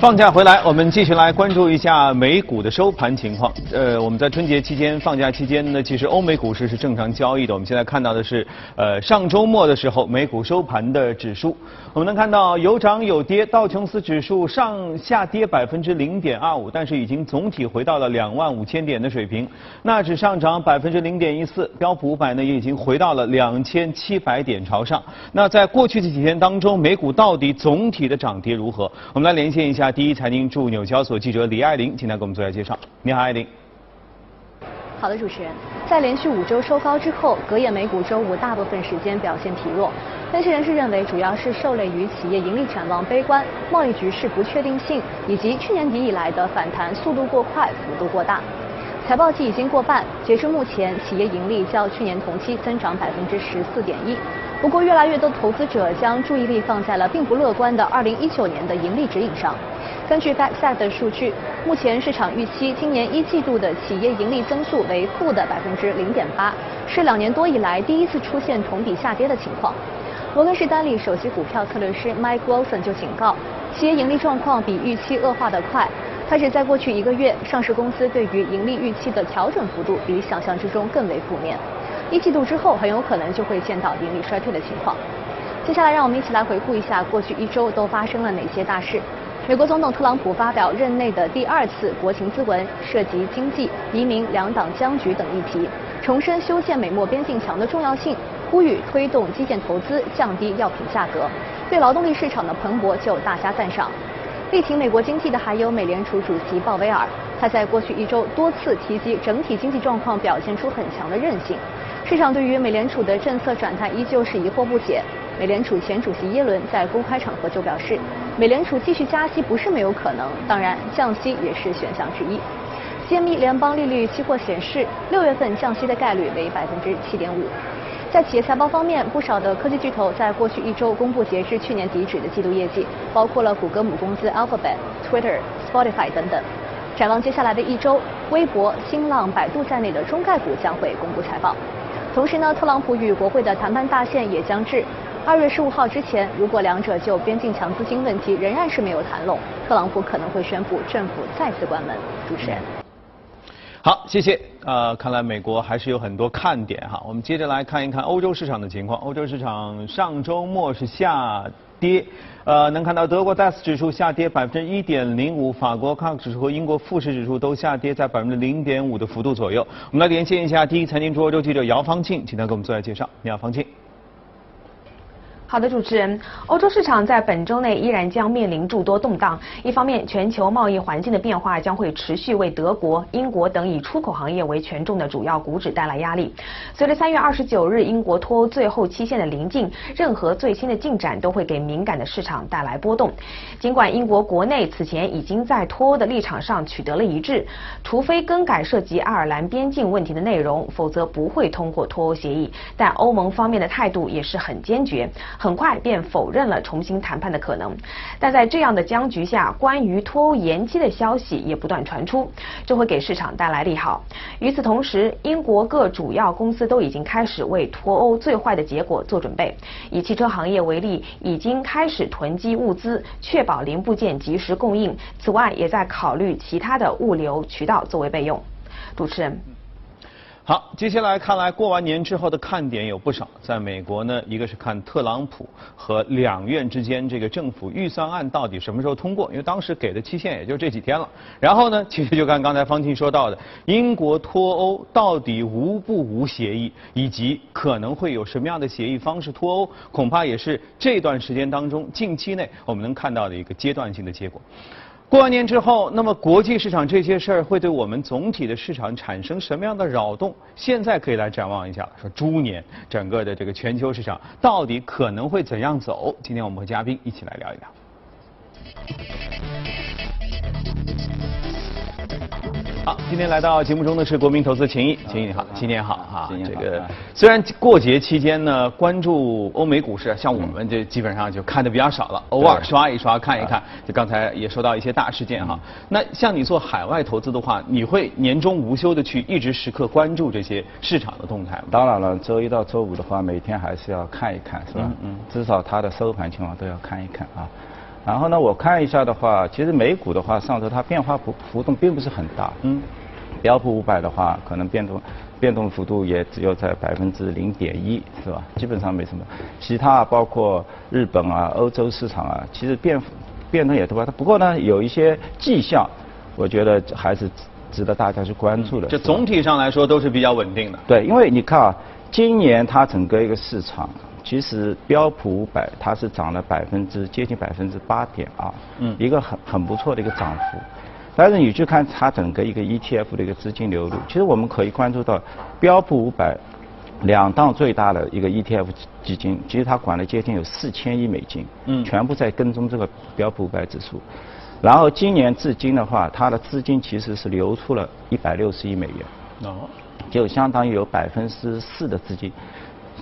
放假回来，我们继续来关注一下美股的收盘情况。呃，我们在春节期间放假期间呢，其实欧美股市是正常交易的。我们现在看到的是，呃，上周末的时候美股收盘的指数，我们能看到有涨有跌，道琼斯指数上下跌百分之零点二五，但是已经总体回到了两万五千点的水平。纳指上涨百分之零点一四，标普五百呢也已经回到了两千七百点朝上。那在过去这几天当中，美股到底总体的涨跌如何？我们来连线一下。第一财经驻纽交所记者李爱玲，请她给我们做一下介绍。你好，爱玲。好的，主持人，在连续五周收高之后，隔夜美股周五大部分时间表现疲弱。分析人士认为，主要是受累于企业盈利展望悲观、贸易局势不确定性，以及去年底以来的反弹速度过快、幅度过大。财报季已经过半，截至目前，企业盈利较去年同期增长百分之十四点一。不过，越来越多投资者将注意力放在了并不乐观的二零一九年的盈利指引上。根据 FactSet 的数据，目前市场预期今年一季度的企业盈利增速为负的百分之零点八，是两年多以来第一次出现同比下跌的情况。摩根士丹利首席股票策略师 Mike Wilson 就警告，企业盈利状况比预期恶化得快。开始在过去一个月，上市公司对于盈利预期的调整幅度比想象之中更为负面。一季度之后，很有可能就会见到盈利衰退的情况。接下来，让我们一起来回顾一下过去一周都发生了哪些大事。美国总统特朗普发表任内的第二次国情咨文，涉及经济、移民、两党僵局等议题，重申修建美墨边境墙的重要性，呼吁推动基建投资，降低药品价格，对劳动力市场的蓬勃就大加赞赏。力挺美国经济的还有美联储主席鲍威尔，他在过去一周多次提及整体经济状况表现出很强的韧性。市场对于美联储的政策转态依旧是疑惑不解。美联储前主席耶伦在公开场合就表示，美联储继续加息不是没有可能，当然降息也是选项之一。CME 联邦利率期货显示，六月份降息的概率为百分之七点五。在企业财报方面，不少的科技巨头在过去一周公布截至去年底止的季度业绩，包括了谷歌母公司 Alphabet、Twitter、Spotify 等等。展望接下来的一周，微博、新浪、百度在内的中概股将会公布财报。同时呢，特朗普与国会的谈判大限也将至。二月十五号之前，如果两者就边境墙资金问题仍然是没有谈拢，特朗普可能会宣布政府再次关门。主持人，好，谢谢。呃，看来美国还是有很多看点哈。我们接着来看一看欧洲市场的情况。欧洲市场上周末是下跌，呃，能看到德国 DAX 指数下跌百分之一点零五，法国 CAC 指数和英国富时指数都下跌在百分之零点五的幅度左右。我们来连线一下第一财经驻欧洲记者姚方庆，请他给我们做下介绍。你好，方庆。好的，主持人，欧洲市场在本周内依然将面临诸多动荡。一方面，全球贸易环境的变化将会持续为德国、英国等以出口行业为权重的主要股指带来压力。随着三月二十九日英国脱欧最后期限的临近，任何最新的进展都会给敏感的市场带来波动。尽管英国国内此前已经在脱欧的立场上取得了一致，除非更改涉及爱尔兰边境问题的内容，否则不会通过脱欧协议。但欧盟方面的态度也是很坚决。很快便否认了重新谈判的可能，但在这样的僵局下，关于脱欧延期的消息也不断传出，这会给市场带来利好。与此同时，英国各主要公司都已经开始为脱欧最坏的结果做准备。以汽车行业为例，已经开始囤积物资，确保零部件及时供应。此外，也在考虑其他的物流渠道作为备用。主持人。好，接下来看来过完年之后的看点有不少。在美国呢，一个是看特朗普和两院之间这个政府预算案到底什么时候通过，因为当时给的期限也就这几天了。然后呢，其实就看刚才方庆说到的，英国脱欧到底无不无协议，以及可能会有什么样的协议方式脱欧，恐怕也是这段时间当中近期内我们能看到的一个阶段性的结果。过完年之后，那么国际市场这些事儿会对我们总体的市场产生什么样的扰动？现在可以来展望一下，说猪年整个的这个全球市场到底可能会怎样走？今天我们和嘉宾一起来聊一聊。好，今天来到节目中的是国民投资秦毅，秦毅你好，新年好哈。这个虽然过节期间呢，关注欧美股市，像我们这基本上就看的比较少了，偶尔刷一刷看一看。就刚才也说到一些大事件哈。那像你做海外投资的话，你会年终无休的去一直时刻关注这些市场的动态吗？当然了，周一到周五的话，每天还是要看一看，是吧？嗯。至少它的收盘情况都要看一看啊。然后呢，我看一下的话，其实美股的话，上周它变化幅幅度并不是很大。嗯。标普五百的话，可能变动变动幅度也只有在百分之零点一，是吧？基本上没什么。其他包括日本啊、欧洲市场啊，其实变变动也多。不过呢，有一些迹象，我觉得还是值得大家去关注的。就总体上来说都是比较稳定的。对，因为你看啊，今年它整个一个市场。其实标普五百它是涨了百分之接近百分之八点二，嗯，一个很很不错的一个涨幅。但是你去看它整个一个 ETF 的一个资金流入，其实我们可以关注到标普五百两档最大的一个 ETF 基金，其实它管了接近有四千亿美金，嗯，全部在跟踪这个标普五百指数。然后今年至今的话，它的资金其实是流出了一百六十亿美元，哦，就相当于有百分之四的资金，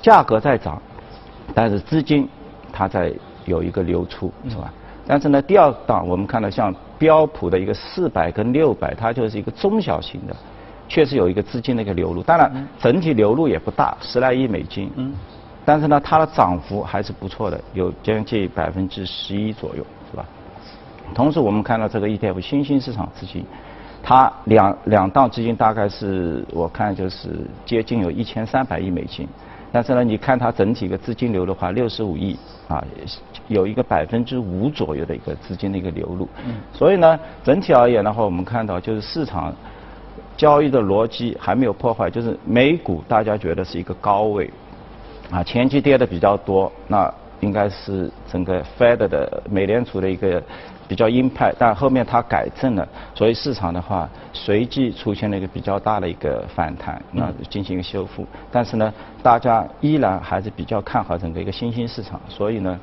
价格在涨。但是资金它在有一个流出，是吧？但是呢，第二档我们看到像标普的一个四百跟六百，它就是一个中小型的，确实有一个资金的一个流入。当然，整体流入也不大，十来亿美金。嗯。但是呢，它的涨幅还是不错的，有将近百分之十一左右，是吧？同时，我们看到这个 ETF 新兴市场资金，它两两档资金大概是我看就是接近有一千三百亿美金。但是呢，你看它整体一个资金流的话，六十五亿啊，有一个百分之五左右的一个资金的一个流入。嗯。所以呢，整体而言的话，我们看到就是市场交易的逻辑还没有破坏，就是美股大家觉得是一个高位，啊，前期跌的比较多，那应该是整个 Fed 的美联储的一个。比较鹰派，但后面它改正了，所以市场的话随即出现了一个比较大的一个反弹，那进行一个修复。但是呢，大家依然还是比较看好整个一个新兴市场，所以呢，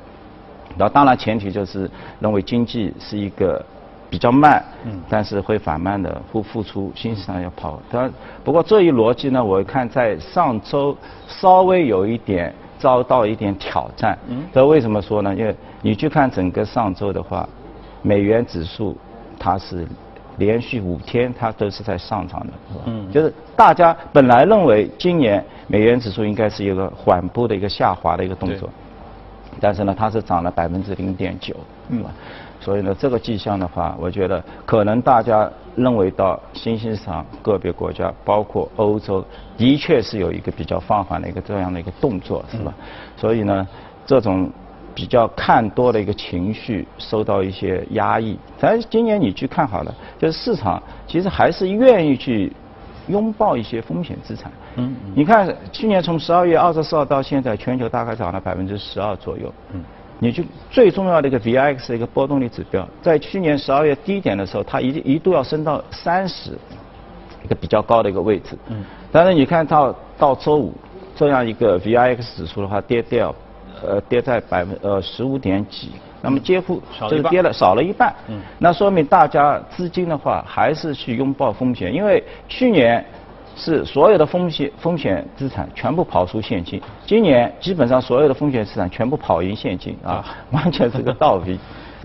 那当然前提就是认为经济是一个比较慢，但是会缓慢的复复出，新市场要跑。但，不过这一逻辑呢，我看在上周稍微有一点遭到一点挑战。这为什么说呢？因为你去看整个上周的话。美元指数它是连续五天它都是在上涨的，是吧？嗯，就是大家本来认为今年美元指数应该是一个缓步的一个下滑的一个动作，但是呢，它是涨了百分之零点九，嗯，所以呢，这个迹象的话，我觉得可能大家认为到新兴市场个别国家，包括欧洲，的确是有一个比较放缓的一个这样的一个动作，是吧？所以呢，这种。比较看多的一个情绪受到一些压抑，但是今年你去看好了，就是市场其实还是愿意去拥抱一些风险资产。嗯，你看去年从十二月二十四号到现在，全球大概涨了百分之十二左右。嗯，你去最重要的一个 VIX 的一个波动率指标，在去年十二月低点的时候，它一一度要升到三十，一个比较高的一个位置。嗯，但是你看到到周五这样一个 VIX 指数的话，跌掉。呃，跌在百分呃十五点几，那么几乎就是跌了少了一半。嗯，那说明大家资金的话还是去拥抱风险，因为去年是所有的风险风险资产全部跑出现金，今年基本上所有的风险资产全部跑赢现金啊，完全是个倒逼。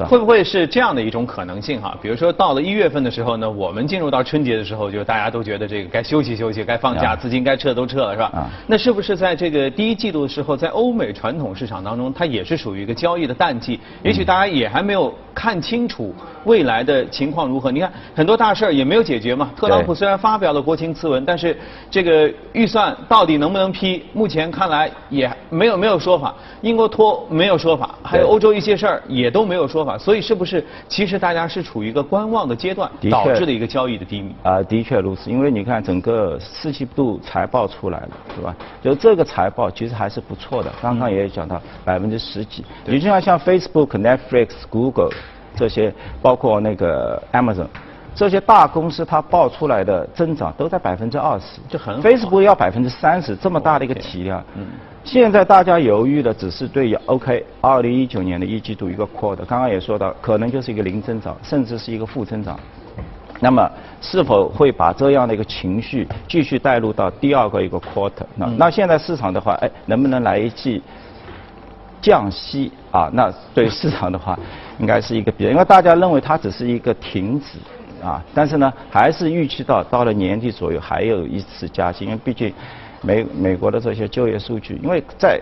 会不会是这样的一种可能性哈？比如说到了一月份的时候呢，我们进入到春节的时候，就大家都觉得这个该休息休息，该放假，资金该撤都撤了，是吧？那是不是在这个第一季度的时候，在欧美传统市场当中，它也是属于一个交易的淡季？也许大家也还没有看清楚未来的情况如何。你看很多大事儿也没有解决嘛。特朗普虽然发表了国情咨文，但是这个预算到底能不能批，目前看来也没有没有说法。英国脱没有说法，还有欧洲一些事儿也都没有说法。所以是不是其实大家是处于一个观望的阶段，导致的一个交易的低迷？啊，的确如此。因为你看整个四季度财报出来了，是吧？就这个财报其实还是不错的。刚刚也讲到百分之十几。你就像像 Facebook、Netflix、Google 这些，包括那个 Amazon 这些大公司，它报出来的增长都在百分之二十，就很 Facebook 要百分之三十，这么大的一个体量。嗯。现在大家犹豫的只是对于 OK，二零一九年的一季度一个 quarter，刚刚也说到，可能就是一个零增长，甚至是一个负增长。那么是否会把这样的一个情绪继续带入到第二个一个 quarter？那那现在市场的话，哎，能不能来一季降息啊？那对市场的话，应该是一个比较，因为大家认为它只是一个停止啊，但是呢，还是预期到到了年底左右还有一次加息，因为毕竟。美美国的这些就业数据，因为在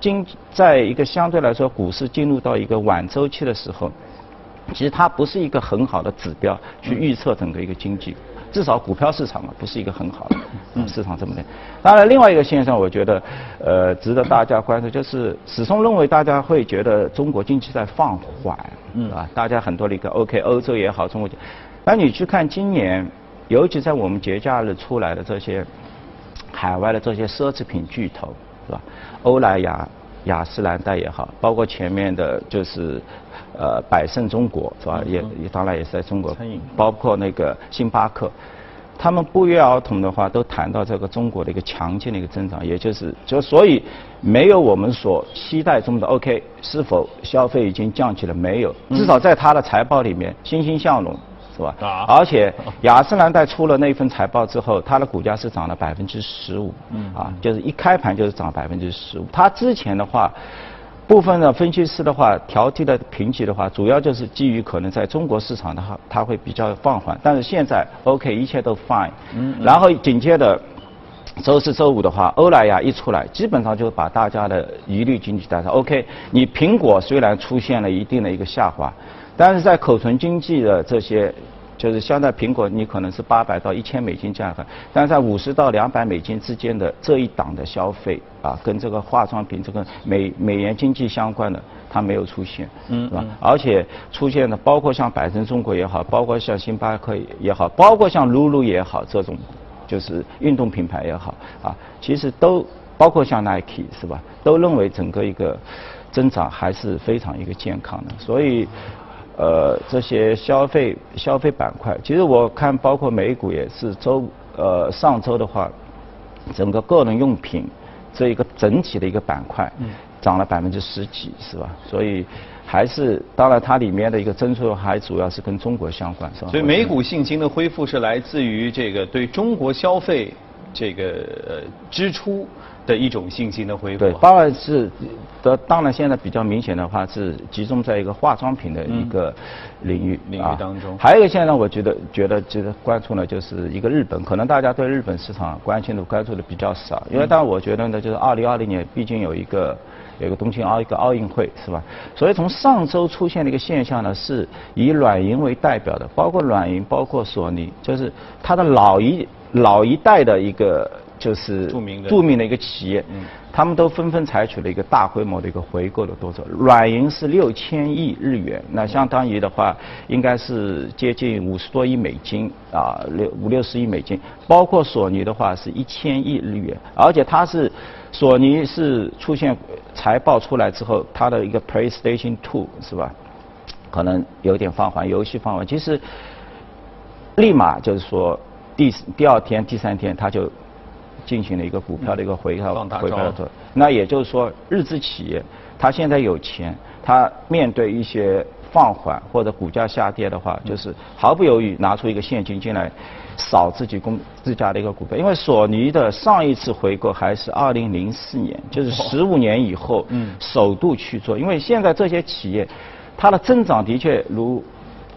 经在一个相对来说股市进入到一个晚周期的时候，其实它不是一个很好的指标去预测整个一个经济。至少股票市场嘛，不是一个很好的市场这么的。当然，另外一个现象，我觉得呃值得大家关注，就是始终认为大家会觉得中国经济在放缓，嗯啊，大家很多的一个 OK，欧洲也好，中国，但你去看今年，尤其在我们节假日出来的这些海外的这些奢侈品巨头，是吧？欧莱雅、雅诗兰黛也好，包括前面的就是。呃，百胜中国是吧？也也当然也是在中国，包括那个星巴克，他们不约而同的话都谈到这个中国的一个强劲的一个增长，也就是就所以没有我们所期待中的 OK，是否消费已经降起了没有？至少在他的财报里面欣欣向荣是吧？啊！而且雅诗兰黛出了那份财报之后，它的股价是涨了百分之十五，嗯啊，就是一开盘就是涨百分之十五。它之前的话。部分的分析师的话，调低的评级的话，主要就是基于可能在中国市场的话，它会比较放缓。但是现在 OK，一切都 fine。嗯。然后紧接着周四周五的话，欧莱雅一出来，基本上就把大家的疑虑经济带上。OK，你苹果虽然出现了一定的一个下滑，但是在口唇经济的这些。就是相在苹果，你可能是八百到一千美金价格，但是在五十到两百美金之间的这一档的消费啊，跟这个化妆品、这个美美元经济相关的，它没有出现，嗯，是吧？而且出现的包括像百胜中国也好，包括像星巴克也好，包括像露露也好，这种就是运动品牌也好啊，其实都包括像 Nike 是吧？都认为整个一个增长还是非常一个健康的，所以。呃，这些消费消费板块，其实我看包括美股也是周呃上周的话，整个个人用品这一个整体的一个板块，涨了百分之十几，是吧？所以还是当然它里面的一个增速还主要是跟中国相关，是吧？所以美股信心的恢复是来自于这个对中国消费这个支出。的一种信心的恢复。对，当然是的，当然现在比较明显的话是集中在一个化妆品的一个领域领域当中。还有一个现在我觉得觉得值得关注呢，就是一个日本，可能大家对日本市场关心的关注的比较少，因为当然我觉得呢，就是二零二零年毕竟有一个有一个东京奥一个奥运会是吧？所以从上周出现的一个现象呢，是以软银为代表的，包括软银，包括索尼，就是它的老一老一代的一个。就是著名的著名的一个企业，他们都纷纷采取了一个大规模的一个回购的动作。软银是六千亿日元，那相当于的话，应该是接近五十多亿美金啊，六五六十亿美金。包括索尼的话是一千亿日元，而且它是索尼是出现财报出来之后，它的一个 PlayStation Two 是吧？可能有点放缓，游戏放缓。其实立马就是说第第二天、第三天它就。进行了一个股票的一个回调，回调的。那也就是说，日资企业它现在有钱，它面对一些放缓或者股价下跌的话，就是毫不犹豫拿出一个现金进来扫自己公自家的一个股票。因为索尼的上一次回购还是二零零四年，就是十五年以后嗯首度去做。因为现在这些企业它的增长的确如。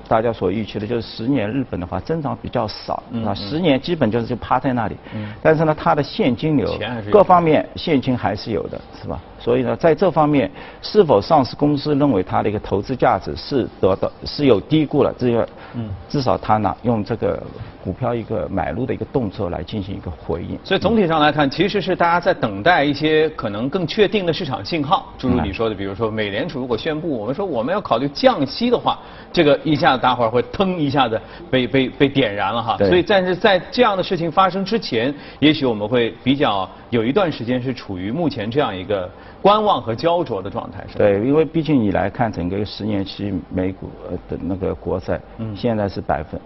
大家所预期的就是十年日本的话增长比较少啊，十年基本就是就趴在那里。但是呢，它的现金流各方面现金还是有的，是吧？所以呢，在这方面，是否上市公司认为它的一个投资价值是得到是有低估了？这个，至少他呢用这个股票一个买入的一个动作来进行一个回应。所以总体上来看，其实是大家在等待一些可能更确定的市场信号。诸如你说的，比如说美联储如果宣布我们说我们要考虑降息的话，这个一下子大伙儿会腾一下子被被被点燃了哈。所以但是在这样的事情发生之前，也许我们会比较有一段时间是处于目前这样一个。观望和焦灼的状态是对，因为毕竟你来看整个十年期美股的那个国债，嗯，现在是百分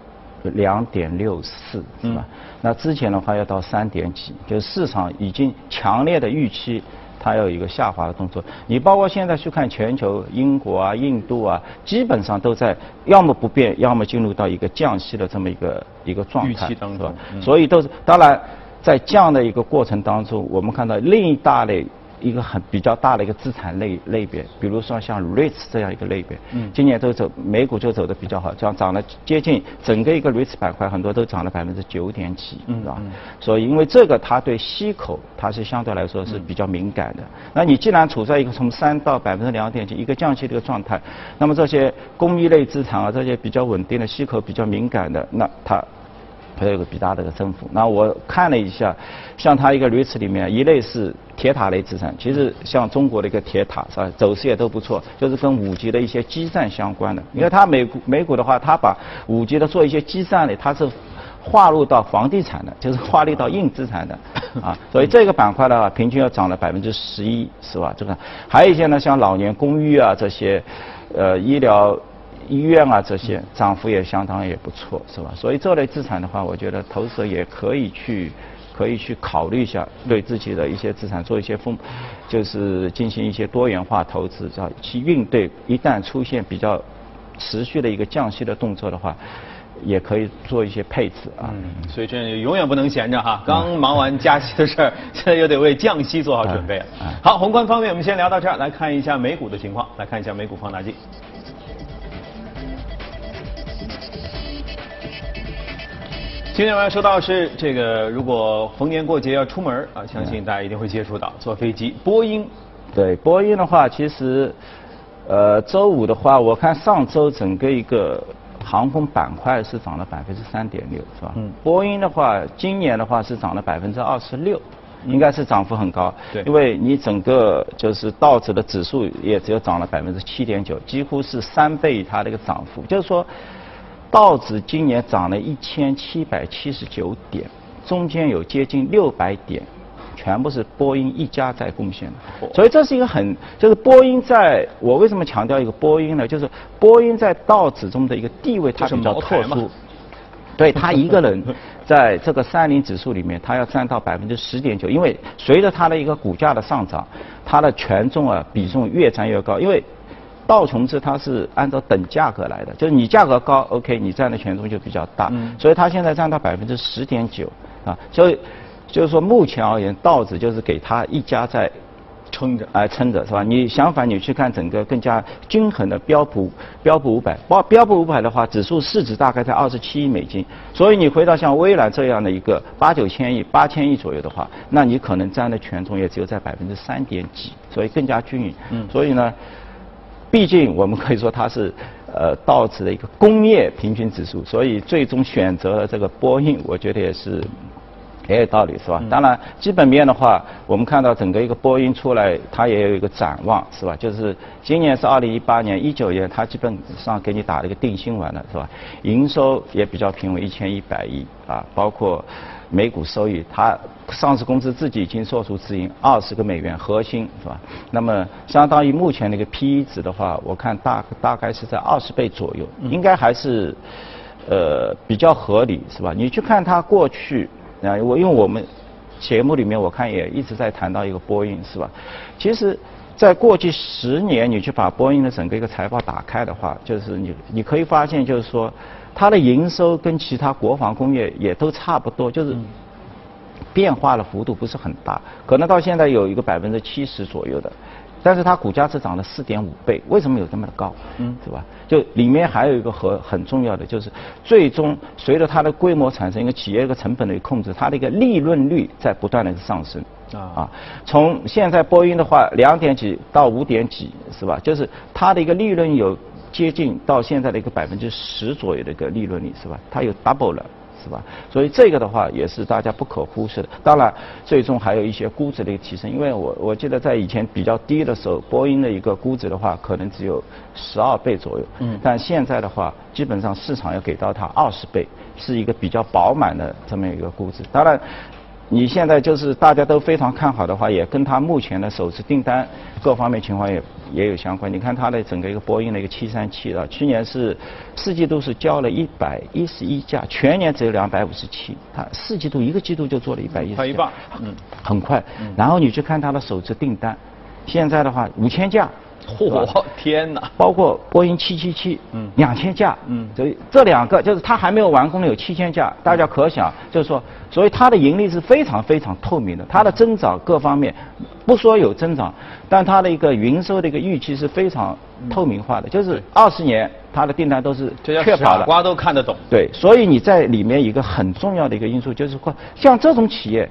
两点六四，是吧？那之前的话要到三点几，就是市场已经强烈的预期它有一个下滑的动作。你包括现在去看全球，英国啊、印度啊，基本上都在要么不变，要么进入到一个降息的这么一个一个状态，当中。所以都是当然在降的一个过程当中，我们看到另一大类。一个很比较大的一个资产类类别，比如说像 REITs 这样一个类别，嗯，今年都走美股就走的比较好，这样涨了接近整个一个 REITs 板块，很多都涨了百分之九点几，嗯是吧？所以因为这个它对息口它是相对来说是比较敏感的。那你既然处在一个从三到百分之两点几一个降息的一个状态，那么这些公益类资产啊，这些比较稳定的息口比较敏感的，那它。它有个比大的一个增幅。那我看了一下，像它一个 REITs 里面，一类是铁塔类资产，其实像中国的一个铁塔是吧，走势也都不错，就是跟五 G 的一些基站相关的。因为它美股美股的话，它把五 G 的做一些基站的，它是划入到房地产的，就是划入到硬资产的啊。所以这个板块的话，平均要涨了百分之十一，是吧？这个还有一些呢，像老年公寓啊这些，呃，医疗。医院啊，这些涨幅也相当也不错，是吧？所以这类资产的话，我觉得投资者也可以去，可以去考虑一下，对自己的一些资产做一些风，就是进行一些多元化投资，要去应对一旦出现比较持续的一个降息的动作的话，也可以做一些配置啊。嗯，所以这永远不能闲着哈，刚忙完加息的事儿，现在又得为降息做好准备了。好，宏观方面我们先聊到这儿，来看一下美股的情况，来看一下美股放大镜。今天晚上说到是这个，如果逢年过节要出门啊，相信大家一定会接触到坐飞机。波音，对波音的话，其实呃周五的话，我看上周整个一个航空板块是涨了百分之三点六，是吧？嗯。波音的话，今年的话是涨了百分之二十六，应该是涨幅很高。对。因为你整个就是道指的指数也只有涨了百分之七点九，几乎是三倍它的一个涨幅，就是说。道指今年涨了一千七百七十九点，中间有接近六百点，全部是波音一家在贡献的。所以这是一个很，就是波音在，我为什么强调一个波音呢？就是波音在道指中的一个地位，它比较特殊。对他一个人在这个三零指数里面，他要占到百分之十点九，因为随着他的一个股价的上涨，它的权重啊比重越占越高，因为。道琼斯它是按照等价格来的，就是你价格高，OK，你占的权重就比较大，所以它现在占到百分之十点九啊，所以就是说目前而言，道指就是给它一家在撑着，哎撑着是吧？你相反你去看整个更加均衡的标普标普五百，标标普五百的话，指数市值大概在二十七亿美金，所以你回到像微软这样的一个八九千亿、八千亿左右的话，那你可能占的权重也只有在百分之三点几，所以更加均匀。嗯，所以呢。毕竟我们可以说它是呃道指的一个工业平均指数，所以最终选择了这个波音，我觉得也是也有道理，是吧？当然基本面的话，我们看到整个一个波音出来，它也有一个展望，是吧？就是今年是二零一八年、一九年，它基本上给你打了一个定心丸了，是吧？营收也比较平稳，一千一百亿啊，包括。每股收益，它上市公司自己已经做出指引，二十个美元核心是吧？那么相当于目前那个 P/E 值的话，我看大大概是在二十倍左右，应该还是呃比较合理是吧？你去看它过去啊，我因为我们节目里面我看也一直在谈到一个波音是吧？其实，在过去十年，你去把波音的整个一个财报打开的话，就是你你可以发现就是说。它的营收跟其他国防工业也都差不多，就是变化的幅度不是很大，可能到现在有一个百分之七十左右的，但是它股价是涨了四点五倍，为什么有这么的高？嗯，是吧？就里面还有一个和很重要的，就是最终随着它的规模产生一个企业一个成本的控制，它的一个利润率在不断的上升啊啊，从现在波音的话两点几到五点几，是吧？就是它的一个利润有。接近到现在的一个百分之十左右的一个利润率是吧？它有 double 了是吧？所以这个的话也是大家不可忽视的。当然，最终还有一些估值的一个提升，因为我我记得在以前比较低的时候，波音的一个估值的话可能只有十二倍左右。嗯。但现在的话，基本上市场要给到它二十倍，是一个比较饱满的这么一个估值。当然。你现在就是大家都非常看好的话，也跟它目前的首次订单各方面情况也也有相关。你看它的整个一个波音的一个七三七啊，去年是四季度是交了一百一十一架，全年只有两百五十七，它四季度一个季度就做了一百一十。快一半，嗯，很快。然后你去看它的首次订单，现在的话五千架，嚯，天哪！包括波音七七七，嗯，两千架，嗯，所以这两个就是它还没有完工的有七千架，大家可想，就是说，所以它的盈利是非常非常透明的，它的增长各方面，不说有增长，但它的一个营收的一个预期是非常透明化的，就是二十年它的订单都是确保的，瓜都看得懂。对，所以你在里面一个很重要的一个因素就是说，像这种企业。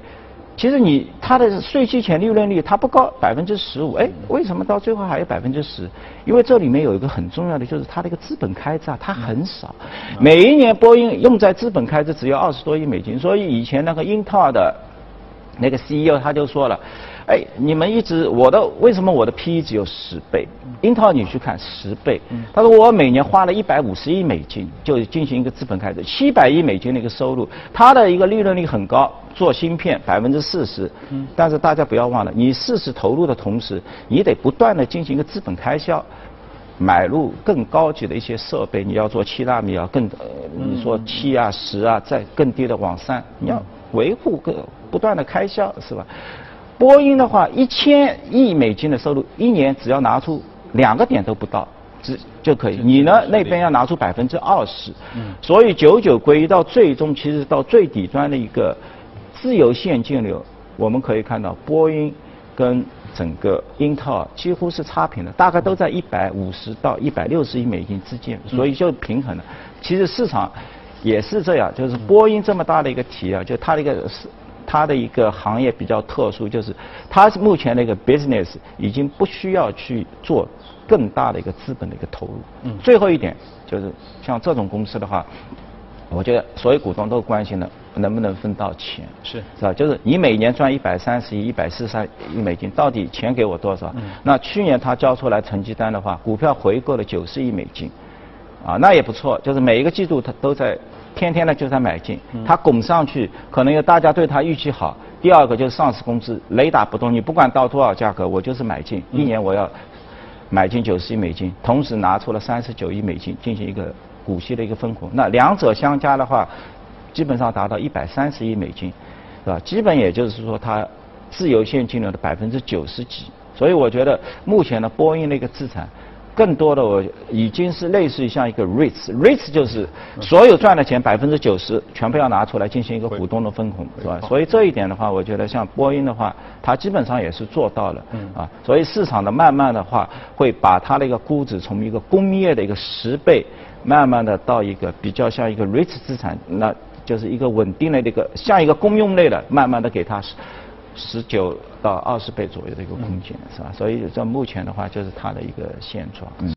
其实你它的税期前利润率它不高百分之十五，哎，为什么到最后还有百分之十？因为这里面有一个很重要的，就是它的一个资本开支啊，它很少，每一年波音用在资本开支只有二十多亿美金，所以以前那个英特尔的那个 CEO 他就说了。哎，你们一直我的为什么我的 P/E 只有十倍？英特尔你去看十倍。他说我每年花了一百五十亿美金就进行一个资本开支，七百亿美金的一个收入，它的一个利润率很高，做芯片百分之四十。但是大家不要忘了，你四十投入的同时，你得不断的进行一个资本开销，买入更高级的一些设备，你要做七纳米啊，更你说七啊十啊，再更低的往上，你要维护个不断的开销是吧？波音的话，一千亿美金的收入，一年只要拿出两个点都不到，只就可以。你呢那边要拿出百分之二十，所以九九归一到最终，其实到最底端的一个自由现金流，我们可以看到波音跟整个英特尔几乎是差评的，大概都在一百五十到一百六十亿美金之间，所以就平衡了。其实市场也是这样，就是波音这么大的一个体量，就它的一个是。它的一个行业比较特殊，就是它目前的一个 business 已经不需要去做更大的一个资本的一个投入。嗯。最后一点就是像这种公司的话，我觉得所有股东都关心的能不能分到钱。是。是吧？就是你每年赚一百三十亿、一百四十亿美金，到底钱给我多少？嗯。那去年他交出来成绩单的话，股票回购了九十亿美金，啊，那也不错。就是每一个季度他都在。天天呢就在买进，它拱上去，可能有大家对它预期好。第二个就是上市公司雷打不动，你不管到多少价格，我就是买进，一年我要买进九十亿美金，同时拿出了三十九亿美金进行一个股息的一个分红。那两者相加的话，基本上达到一百三十亿美金，是吧？基本也就是说它自由现金流的百分之九十几。所以我觉得目前的波音的一个资产。更多的我已经是类似于像一个 REITs，REITs 就是所有赚的钱百分之九十全部要拿出来进行一个股东的分红，是吧？所以这一点的话，我觉得像波音的话，它基本上也是做到了，啊，所以市场的慢慢的话会把它的一个估值从一个工业的一个十倍，慢慢的到一个比较像一个 REITs 资产，那就是一个稳定的这个像一个公用类的，慢慢的给它。十九到二十倍左右的一个空间，是吧？所以在目前的话，就是它的一个现状。